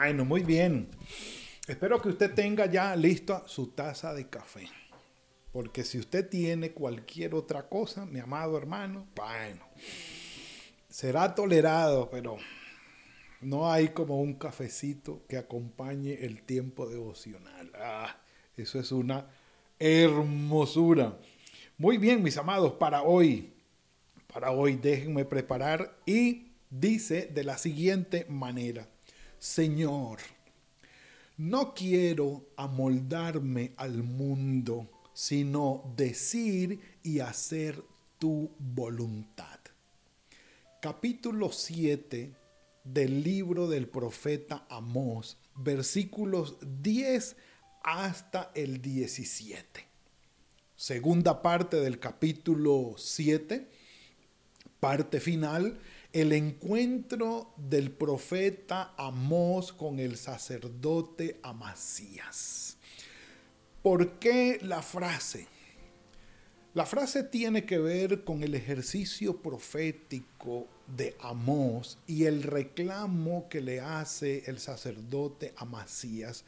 Bueno, muy bien. Espero que usted tenga ya lista su taza de café. Porque si usted tiene cualquier otra cosa, mi amado hermano, bueno, será tolerado, pero no hay como un cafecito que acompañe el tiempo devocional. Ah, eso es una hermosura. Muy bien, mis amados, para hoy, para hoy déjenme preparar y dice de la siguiente manera. Señor, no quiero amoldarme al mundo, sino decir y hacer tu voluntad. Capítulo 7 del libro del profeta Amós, versículos 10 hasta el 17. Segunda parte del capítulo 7, parte final el encuentro del profeta Amós con el sacerdote Amasías. ¿Por qué la frase? La frase tiene que ver con el ejercicio profético de Amós y el reclamo que le hace el sacerdote Amasías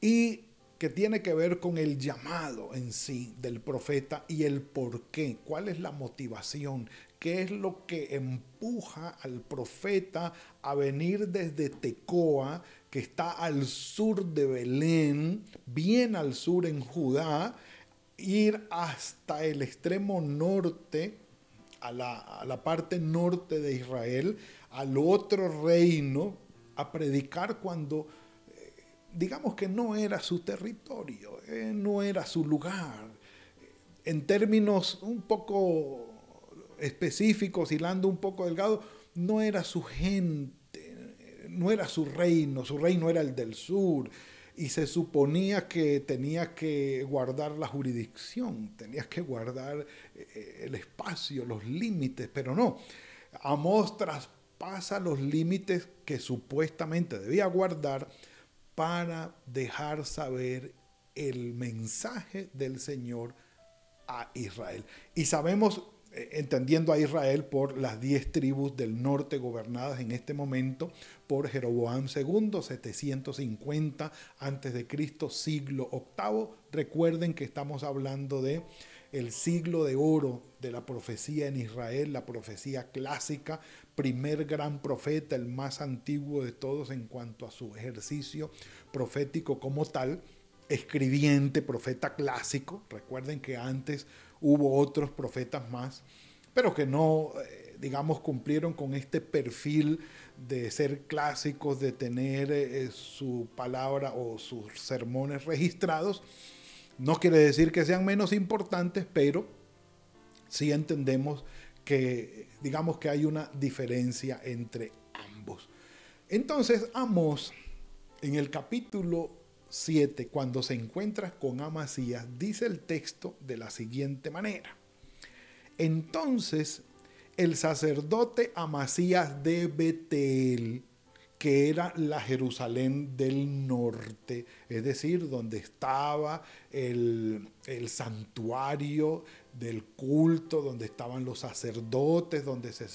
y que tiene que ver con el llamado en sí del profeta y el por qué, cuál es la motivación, qué es lo que empuja al profeta a venir desde Tecoa, que está al sur de Belén, bien al sur en Judá, ir hasta el extremo norte, a la, parte norte de Israel, al otro reino, a predicar cuando digamos que no era su territorio, eh, no era su lugar. En términos un poco específicos, hilando un poco delgado, no era su gente, no era su reino, su reino era el del sur. Y se suponía que tenía que guardar la jurisdicción, tenía que guardar eh, el espacio, los límites, pero no. Amós traspasa los límites que supuestamente debía guardar para dejar saber el mensaje del Señor a Israel. Y sabemos, entendiendo a Israel por las diez tribus del norte gobernadas en este momento por Jeroboam II, 750 a.C., siglo VIII. Recuerden que estamos hablando de el siglo de oro de la profecía en Israel, la profecía clásica, primer gran profeta, el más antiguo de todos en cuanto a su ejercicio profético como tal, escribiente, profeta clásico. Recuerden que antes hubo otros profetas más, pero que no, eh, digamos, cumplieron con este perfil de ser clásicos, de tener eh, su palabra o sus sermones registrados. No quiere decir que sean menos importantes, pero sí entendemos que digamos que hay una diferencia entre ambos. Entonces, Amos, en el capítulo 7, cuando se encuentra con Amasías, dice el texto de la siguiente manera. Entonces, el sacerdote Amasías de Betel, que era la Jerusalén del norte, es decir, donde estaba el, el santuario del culto, donde estaban los sacerdotes, donde se,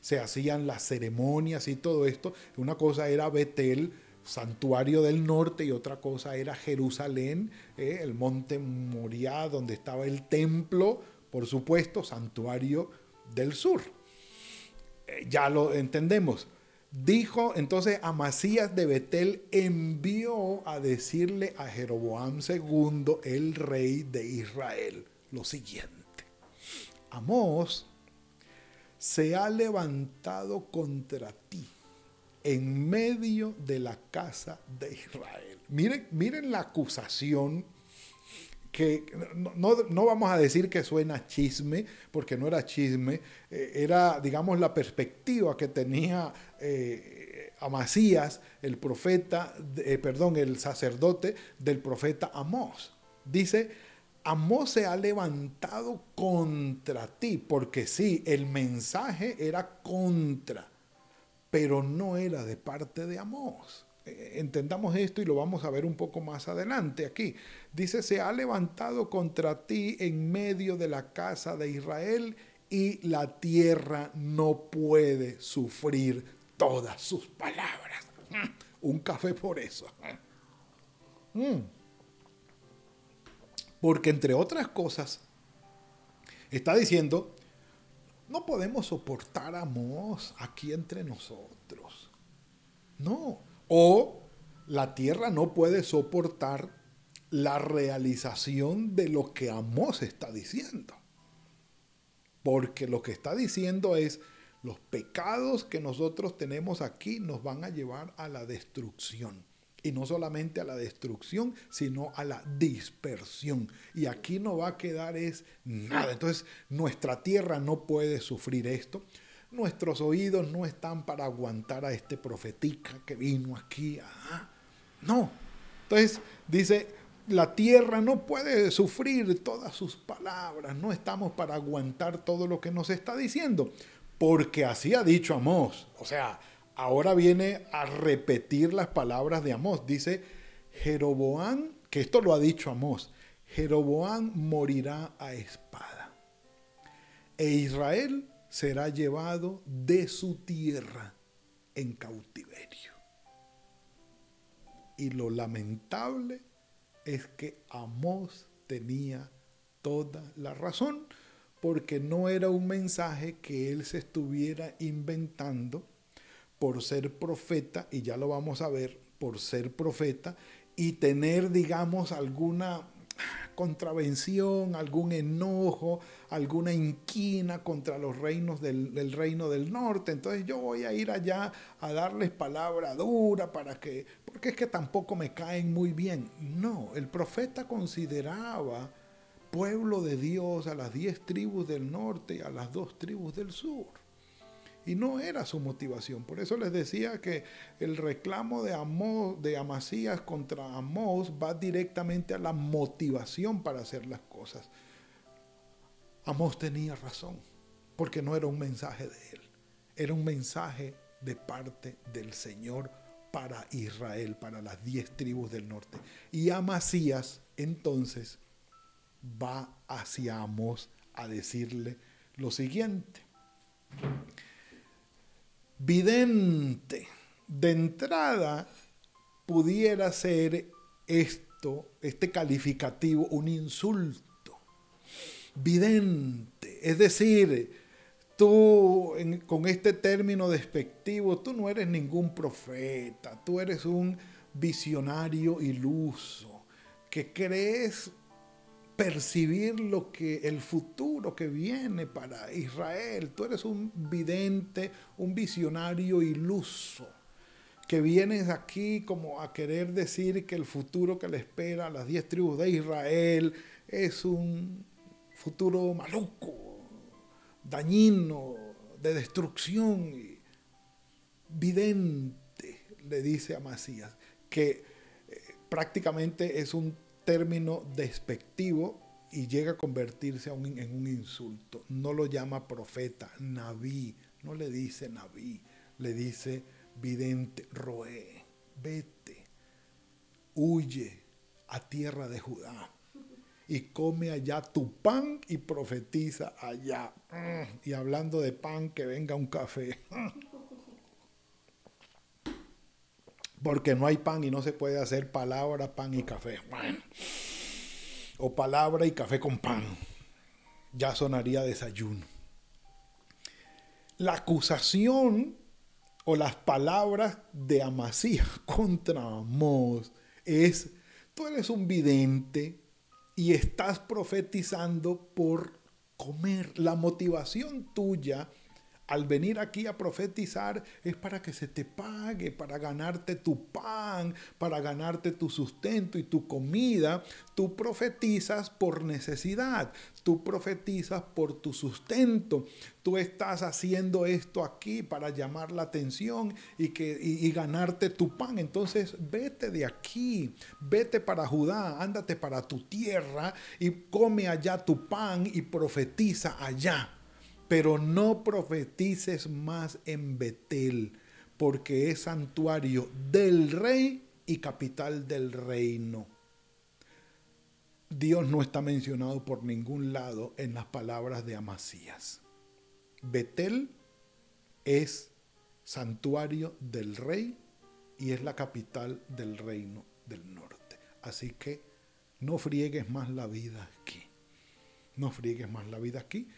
se, hacían las ceremonias y todo esto. Una cosa era Betel, santuario del norte, y otra cosa era Jerusalén, eh, el monte Moriah, donde estaba el templo, por supuesto, santuario del sur. Eh, ya lo entendemos. Dijo entonces Amasías de Betel envió a decirle a Jeroboam II, el rey de Israel lo siguiente. Amós se ha levantado contra ti en medio de la casa de Israel. Miren, miren la acusación que no, vamos a decir que suena chisme, porque no era chisme, eh, era, digamos, la perspectiva que tenía eh, Amasías, el profeta, eh, perdón, el sacerdote del profeta Amós. Dice, Amós se ha levantado contra ti, porque sí, el mensaje era contra, pero no era de parte de Amós. Eh, entendamos esto y lo vamos a ver un poco más adelante aquí. Dice, se ha levantado contra ti en medio de la casa de Israel y la tierra no puede sufrir todas sus palabras. Mm, un café por eso. Mm. Porque entre otras cosas, está diciendo, no podemos soportar a aquí entre nosotros. No, o la tierra no puede soportar la realización de lo que Amós está diciendo. Porque lo que está diciendo es, los pecados que nosotros tenemos aquí nos van a llevar a la destrucción. Y no solamente a la destrucción, sino a la dispersión. Y aquí no va a quedar es nada. Entonces nuestra tierra no puede sufrir esto. Nuestros oídos no están para aguantar a este profetica que vino aquí. no. Entonces dice, la tierra no puede sufrir todas sus palabras. No estamos para aguantar todo lo que nos está diciendo. Porque así ha dicho Amós. O sea, ahora viene a repetir las palabras de Amós. Dice, Jeroboán, que esto lo ha dicho Amós, Jeroboán morirá a espada. E Israel será llevado de su tierra en cautiverio. Y lo lamentable es que Amós tenía toda la razón, porque no era un mensaje que él se estuviera inventando por ser profeta, y ya lo vamos a ver, por ser profeta, y tener, digamos, alguna contravención, algún enojo, alguna inquina contra los reinos del, reino del norte. Entonces yo voy a ir allá a darles palabra dura para que, porque es que tampoco me caen muy bien. No, el profeta consideraba pueblo de Dios a las diez tribus del norte y a las dos tribus del sur. Y no era su motivación. Por eso les decía que el reclamo de, Amós, de Amasías contra Amós va directamente a la motivación para hacer las cosas. Amós tenía razón, porque no era un mensaje de él, era un mensaje de parte del Señor para Israel, para las diez tribus del norte. Y Amasías entonces va hacia Amós a decirle lo siguiente vidente. De entrada, pudiera ser esto, este calificativo, un insulto. Vidente, es decir, tú con este término despectivo, tú no eres ningún profeta, tú eres un visionario iluso, que crees percibir lo que el futuro que viene para Israel. Tú eres un vidente, un visionario iluso, que vienes aquí como a querer decir que el futuro que le espera a las diez tribus de Israel es un futuro maluco, dañino, de destrucción. Vidente, le dice a Macías, que eh, prácticamente es un término despectivo y llega a convertirse en un insulto. No lo llama profeta, naví, no le dice naví, le dice vidente, roé, vete, huye a tierra de Judá y come allá tu pan y profetiza allá. Y hablando de pan, que venga un café. porque no hay pan y no se puede hacer palabra, pan y café. O palabra y café con pan. Ya sonaría desayuno. La acusación o las palabras de Amasías contra Amós es, tú eres un vidente y estás profetizando por comer. La motivación tuya al venir aquí a profetizar es para que se te pague, para ganarte tu pan, para ganarte tu sustento y tu comida. Tú profetizas por necesidad, tú profetizas por tu sustento. Tú estás haciendo esto aquí para llamar la atención y, que, y, ganarte tu pan. Entonces vete de aquí, vete para Judá, ándate para tu tierra y come allá tu pan y profetiza allá pero no profetices más en Betel, porque es santuario del rey y capital del reino. Dios no está mencionado por ningún lado en las palabras de Amasías. Betel es santuario del rey y es la capital del reino del norte. Así que no friegues más la vida aquí. No friegues más la vida aquí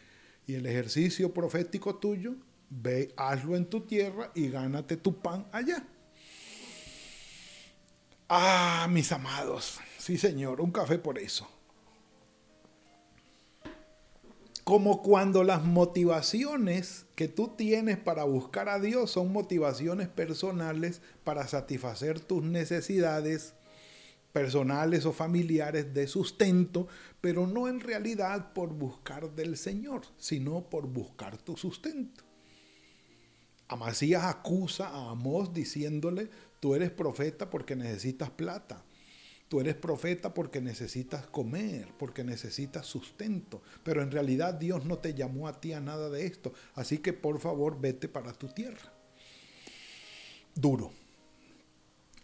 y el ejercicio profético tuyo, ve, hazlo en tu tierra y gánate tu pan allá. Ah, mis amados, sí señor, un café por eso. Como cuando las motivaciones que tú tienes para buscar a Dios son motivaciones personales para satisfacer tus necesidades personales o familiares de sustento, pero no en realidad por buscar del Señor, sino por buscar tu sustento. Amasías acusa a Amós diciéndole, tú eres profeta porque necesitas plata. Tú eres profeta porque necesitas comer, porque necesitas sustento. Pero en realidad Dios no te llamó a ti a nada de esto. Así que por favor vete para tu tierra. Duro.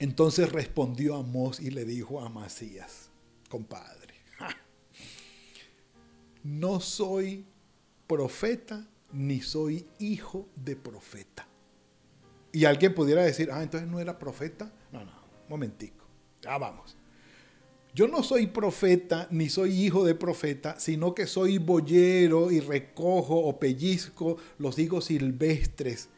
Entonces respondió Amós y le dijo a Amasías, compadre, no soy profeta ni soy hijo de profeta. Y alguien pudiera decir, ah, entonces no era profeta. No, no, momentico, ya vamos. Yo no soy profeta ni soy hijo de profeta, sino que soy boyero y recojo o pellizco los higos silvestres.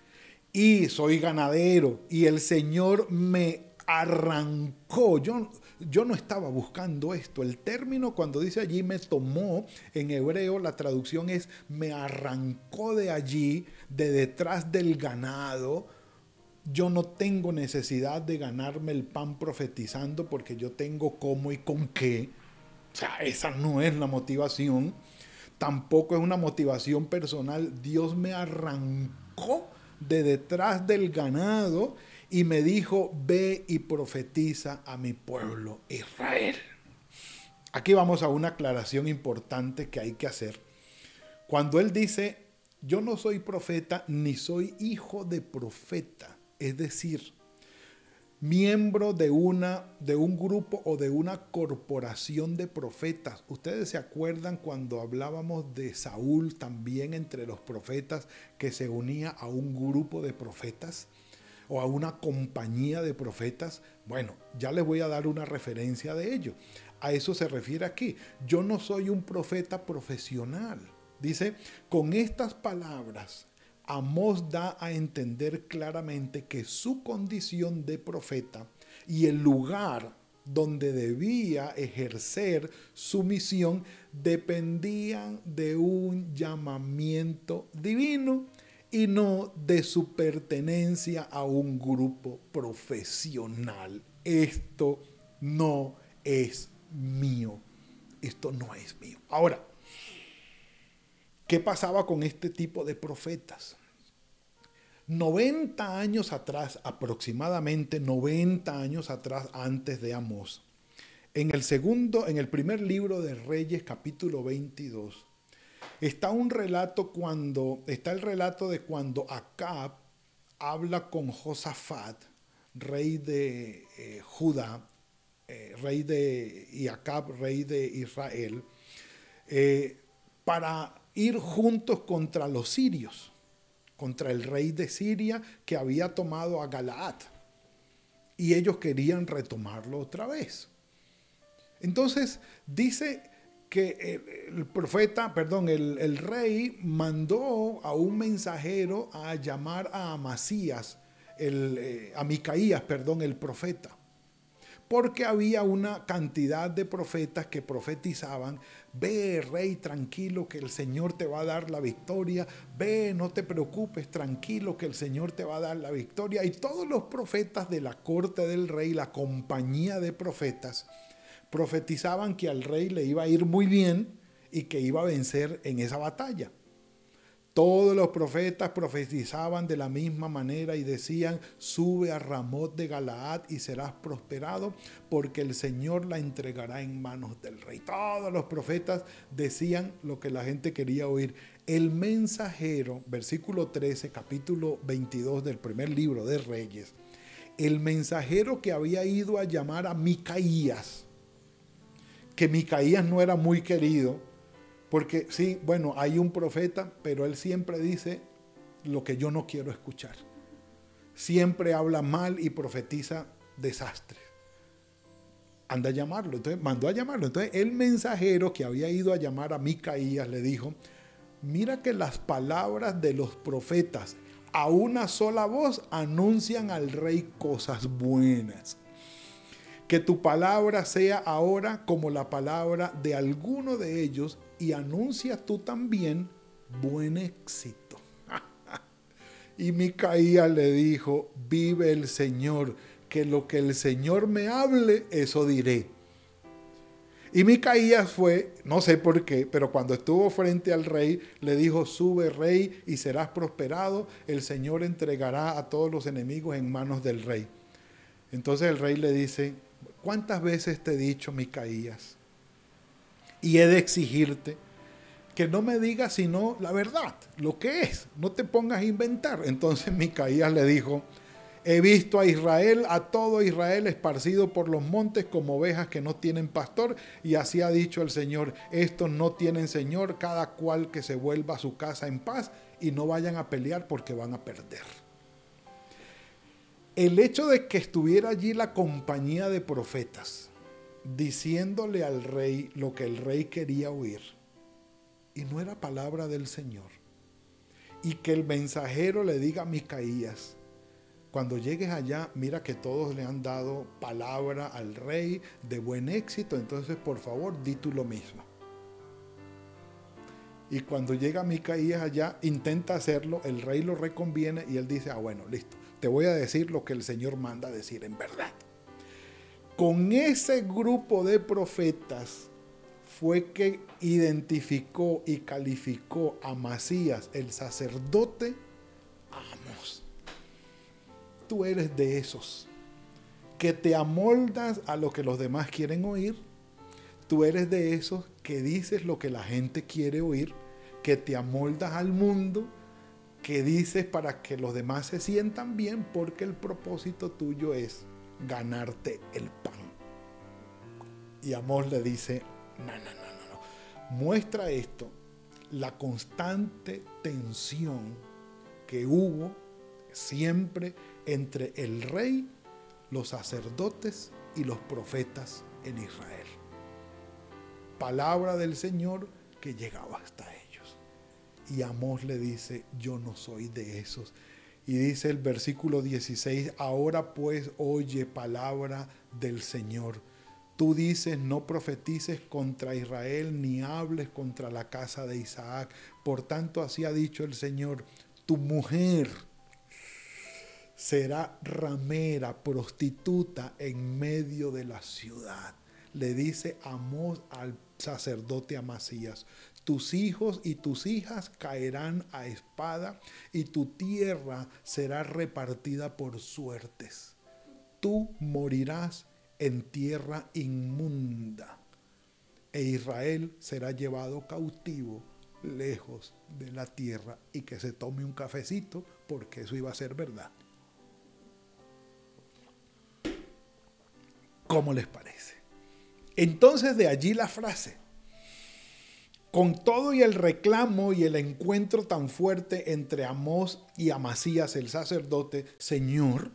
Y soy ganadero y el Señor me arrancó. Yo, yo no estaba buscando esto. El término cuando dice allí me tomó, en hebreo la traducción es me arrancó de allí, de detrás del ganado. Yo no tengo necesidad de ganarme el pan profetizando porque yo tengo cómo y con qué. O sea, esa no es la motivación. Tampoco es una motivación personal. Dios me arrancó de detrás del ganado y me dijo, ve y profetiza a mi pueblo Israel. Aquí vamos a una aclaración importante que hay que hacer. Cuando él dice, yo no soy profeta ni soy hijo de profeta, es decir, miembro de, una, de un grupo o de una corporación de profetas. Ustedes se acuerdan cuando hablábamos de Saúl también entre los profetas que se unía a un grupo de profetas o a una compañía de profetas, bueno, ya les voy a dar una referencia de ello. A eso se refiere aquí. Yo no soy un profeta profesional. Dice, con estas palabras, Amós da a entender claramente que su condición de profeta y el lugar donde debía ejercer su misión dependían de un llamamiento divino y no de su pertenencia a un grupo profesional. Esto no es mío. Esto no es mío. Ahora, ¿qué pasaba con este tipo de profetas? 90 años atrás, aproximadamente 90 años atrás antes de Amós, en el segundo, en el primer libro de Reyes, capítulo 22, Está un relato cuando, está el relato de cuando Acab habla con Josafat, rey de eh, Judá, eh, rey de, y Acab, rey de Israel, eh, para ir juntos contra los sirios, contra el rey de Siria que había tomado a Galaad. Y ellos querían retomarlo otra vez. Entonces dice que el, profeta, perdón, el, rey mandó a un mensajero a llamar a Amasías, el, eh, a Micaías, perdón, el profeta, porque había una cantidad de profetas que profetizaban, ve rey tranquilo que el Señor te va a dar la victoria, ve no te preocupes tranquilo que el Señor te va a dar la victoria. Y todos los profetas de la corte del rey, la compañía de profetas, profetizaban que al rey le iba a ir muy bien y que iba a vencer en esa batalla. Todos los profetas profetizaban de la misma manera y decían, sube a Ramot de Galaad y serás prosperado, porque el Señor la entregará en manos del rey. Todos los profetas decían lo que la gente quería oír. El mensajero, versículo 13, capítulo 22 del primer libro de Reyes, el mensajero que había ido a llamar a Micaías, que Micaías no era muy querido, porque sí, bueno, hay un profeta, pero él siempre dice lo que yo no quiero escuchar. Siempre habla mal y profetiza desastre. Anda a llamarlo. Entonces mandó a llamarlo. Entonces el mensajero que había ido a llamar a Micaías le dijo, mira que las palabras de los profetas a una sola voz anuncian al rey cosas buenas. Que tu palabra sea ahora como la palabra de alguno de ellos y anuncia tú también buen éxito. y Micaías le dijo, vive el Señor, que lo que el Señor me hable, eso diré. Y Micaías fue, no sé por qué, pero cuando estuvo frente al rey, le dijo, sube rey y serás prosperado, el Señor entregará a todos los enemigos en manos del rey. Entonces el rey le dice, ¿cuántas veces te he dicho, Micaías? y he de exigirte que no me digas sino la verdad, lo que es, no te pongas a inventar. Entonces Micaías le dijo, he visto a Israel, a todo Israel esparcido por los montes como ovejas que no tienen pastor, y así ha dicho el Señor, estos no tienen Señor, cada cual que se vuelva a su casa en paz y no vayan a pelear porque van a perder. El hecho de que estuviera allí la compañía de profetas, diciéndole al rey lo que el rey quería oír. Y no era palabra del Señor. Y que el mensajero le diga a Micaías, cuando llegues allá, mira que todos le han dado palabra al rey de buen éxito, entonces por favor di tú lo mismo. Y cuando llega Micaías allá, intenta hacerlo, el rey lo reconviene y él dice, ah bueno, listo, te voy a decir lo que el Señor manda decir en verdad con ese grupo de profetas fue que identificó y calificó a Masías, el sacerdote, Amos. Tú eres de esos que te amoldas a lo que los demás quieren oír. Tú eres de esos que dices lo que la gente quiere oír, que te amoldas al mundo, que dices para que los demás se sientan bien, porque el propósito tuyo es ganarte el pan. Y Amós le dice, no, no, no, no, no. Muestra esto, la constante tensión que hubo siempre entre el rey, los sacerdotes y los profetas en Israel. Palabra del Señor que llegaba hasta. Y Amós le dice, yo no soy de esos y dice el versículo 16, ahora pues oye palabra del Señor. Tú dices, no profetices contra Israel ni hables contra la casa de Isaac. Por tanto, así ha dicho el Señor, tu mujer será ramera, prostituta en medio de la ciudad. Le dice Amós al sacerdote Amasías, tus hijos y tus hijas caerán a espada y tu tierra será repartida por suertes. Tú morirás en tierra inmunda e Israel será llevado cautivo lejos de la tierra y que se tome un cafecito porque eso iba a ser verdad. ¿Cómo les parece? Entonces de allí la frase, con todo y el reclamo y el encuentro tan fuerte entre Amós y Amasías, el sacerdote, Señor,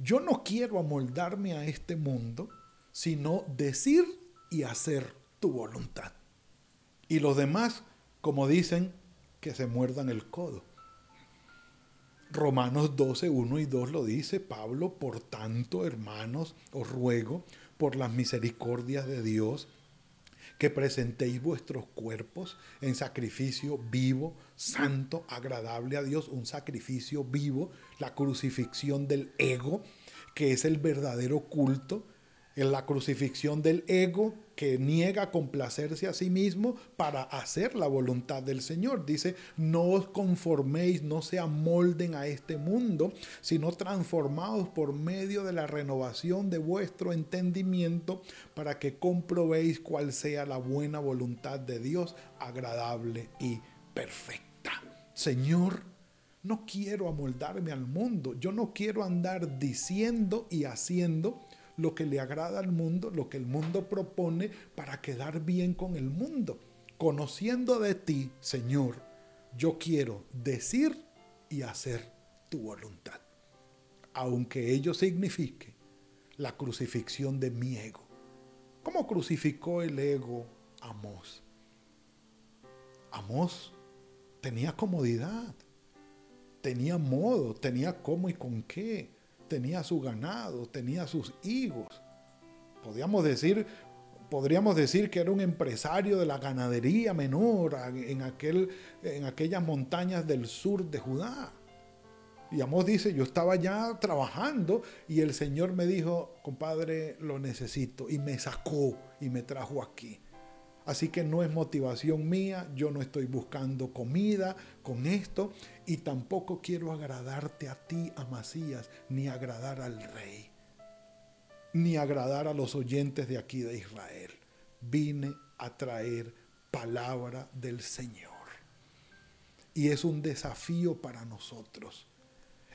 yo no quiero amoldarme a este mundo, sino decir y hacer tu voluntad. Y los demás, como dicen, que se muerdan el codo. Romanos 12, 1 y 2 lo dice Pablo, por tanto, hermanos, os ruego por las misericordias de Dios que presentéis vuestros cuerpos en sacrificio vivo, santo, agradable a Dios, un sacrificio vivo, la crucifixión del ego, que es el verdadero culto, en la crucifixión del ego que niega complacerse a sí mismo para hacer la voluntad del Señor. Dice, no os conforméis, no se amolden a este mundo, sino transformados por medio de la renovación de vuestro entendimiento para que comprobéis cuál sea la buena voluntad de Dios, agradable y perfecta. Señor, no quiero amoldarme al mundo, yo no quiero andar diciendo y haciendo lo que le agrada al mundo, lo que el mundo propone para quedar bien con el mundo. Conociendo de ti, Señor, yo quiero decir y hacer tu voluntad, aunque ello signifique la crucifixión de mi ego. ¿Cómo crucificó el ego Amós? Amós tenía comodidad, tenía modo, tenía cómo y con qué tenía su ganado, tenía sus hijos. Podríamos decir, podríamos decir que era un empresario de la ganadería menor en, aquel, en aquellas montañas del sur de Judá. Y Amós dice, yo estaba ya trabajando y el Señor me dijo, compadre, lo necesito. Y me sacó y me trajo aquí. Así que no es motivación mía, yo no estoy buscando comida con esto y tampoco quiero agradarte a ti, Amasías, ni agradar al rey, ni agradar a los oyentes de aquí de Israel. Vine a traer palabra del Señor. Y es un desafío para nosotros.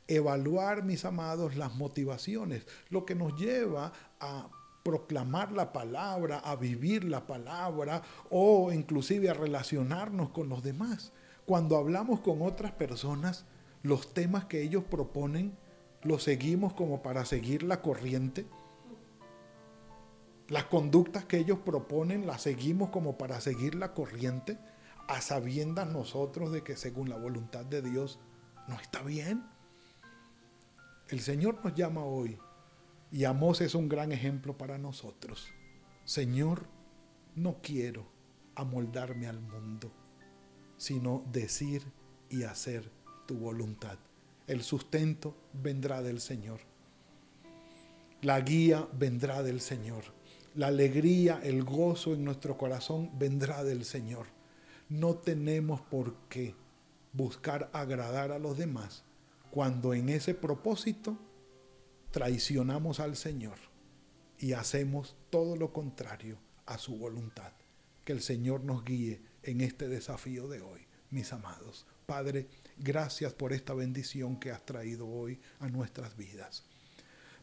Evaluar, mis amados, las motivaciones, lo que nos lleva a proclamar la palabra, a vivir la palabra o inclusive a relacionarnos con los demás. Cuando hablamos con otras personas, los temas que ellos proponen los seguimos como para seguir la corriente. Las conductas que ellos proponen las seguimos como para seguir la corriente, a sabiendas nosotros de que según la voluntad de Dios no está bien. El Señor nos llama hoy y Amós es un gran ejemplo para nosotros. Señor, no quiero amoldarme al mundo, sino decir y hacer tu voluntad. El sustento vendrá del Señor. La guía vendrá del Señor. La alegría, el gozo en nuestro corazón vendrá del Señor. No tenemos por qué buscar agradar a los demás cuando en ese propósito traicionamos al Señor y hacemos todo lo contrario a su voluntad. Que el Señor nos guíe en este desafío de hoy, mis amados. Padre, gracias por esta bendición que has traído hoy a nuestras vidas.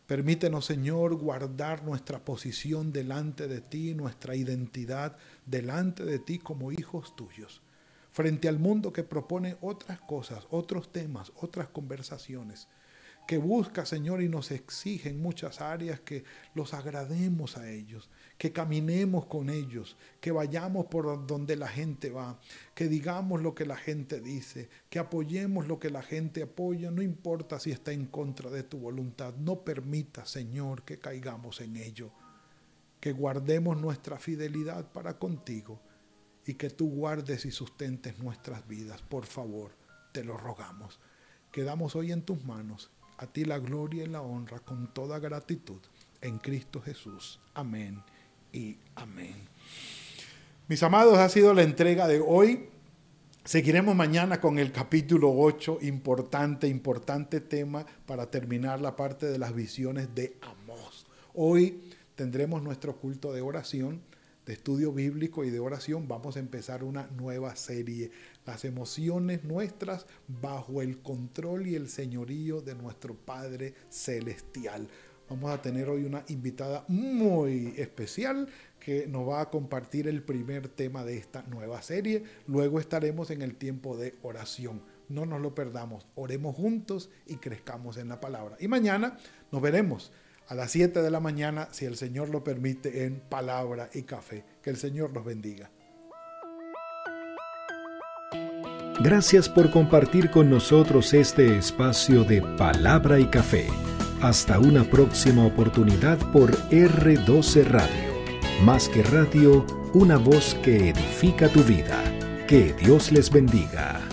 Permítenos, Señor, guardar nuestra posición delante de ti, nuestra identidad delante de ti como hijos tuyos, frente al mundo que propone otras cosas, otros temas, otras conversaciones que busca, Señor, y nos exige en muchas áreas que los agrademos a ellos, que caminemos con ellos, que vayamos por donde la gente va, que digamos lo que la gente dice, que apoyemos lo que la gente apoya, no importa si está en contra de tu voluntad, no permita, Señor, que caigamos en ello, que guardemos nuestra fidelidad para contigo y que tú guardes y sustentes nuestras vidas, por favor, te lo rogamos. Quedamos hoy en tus manos a ti la gloria y la honra con toda gratitud en Cristo Jesús. Amén y amén. Mis amados, ha sido la entrega de hoy. Seguiremos mañana con el capítulo 8, importante, importante tema para terminar la parte de las visiones de Amós. Hoy tendremos nuestro culto de oración de estudio bíblico y de oración, vamos a empezar una nueva serie. Las emociones nuestras bajo el control y el señorío de nuestro Padre Celestial. Vamos a tener hoy una invitada muy especial que nos va a compartir el primer tema de esta nueva serie. Luego estaremos en el tiempo de oración. No nos lo perdamos. Oremos juntos y crezcamos en la palabra. Y mañana nos veremos a las 7 de la mañana, si el Señor lo permite, en palabra y café. Que el Señor los bendiga. Gracias por compartir con nosotros este espacio de palabra y café. Hasta una próxima oportunidad por R12 Radio. Más que radio, una voz que edifica tu vida. Que Dios les bendiga.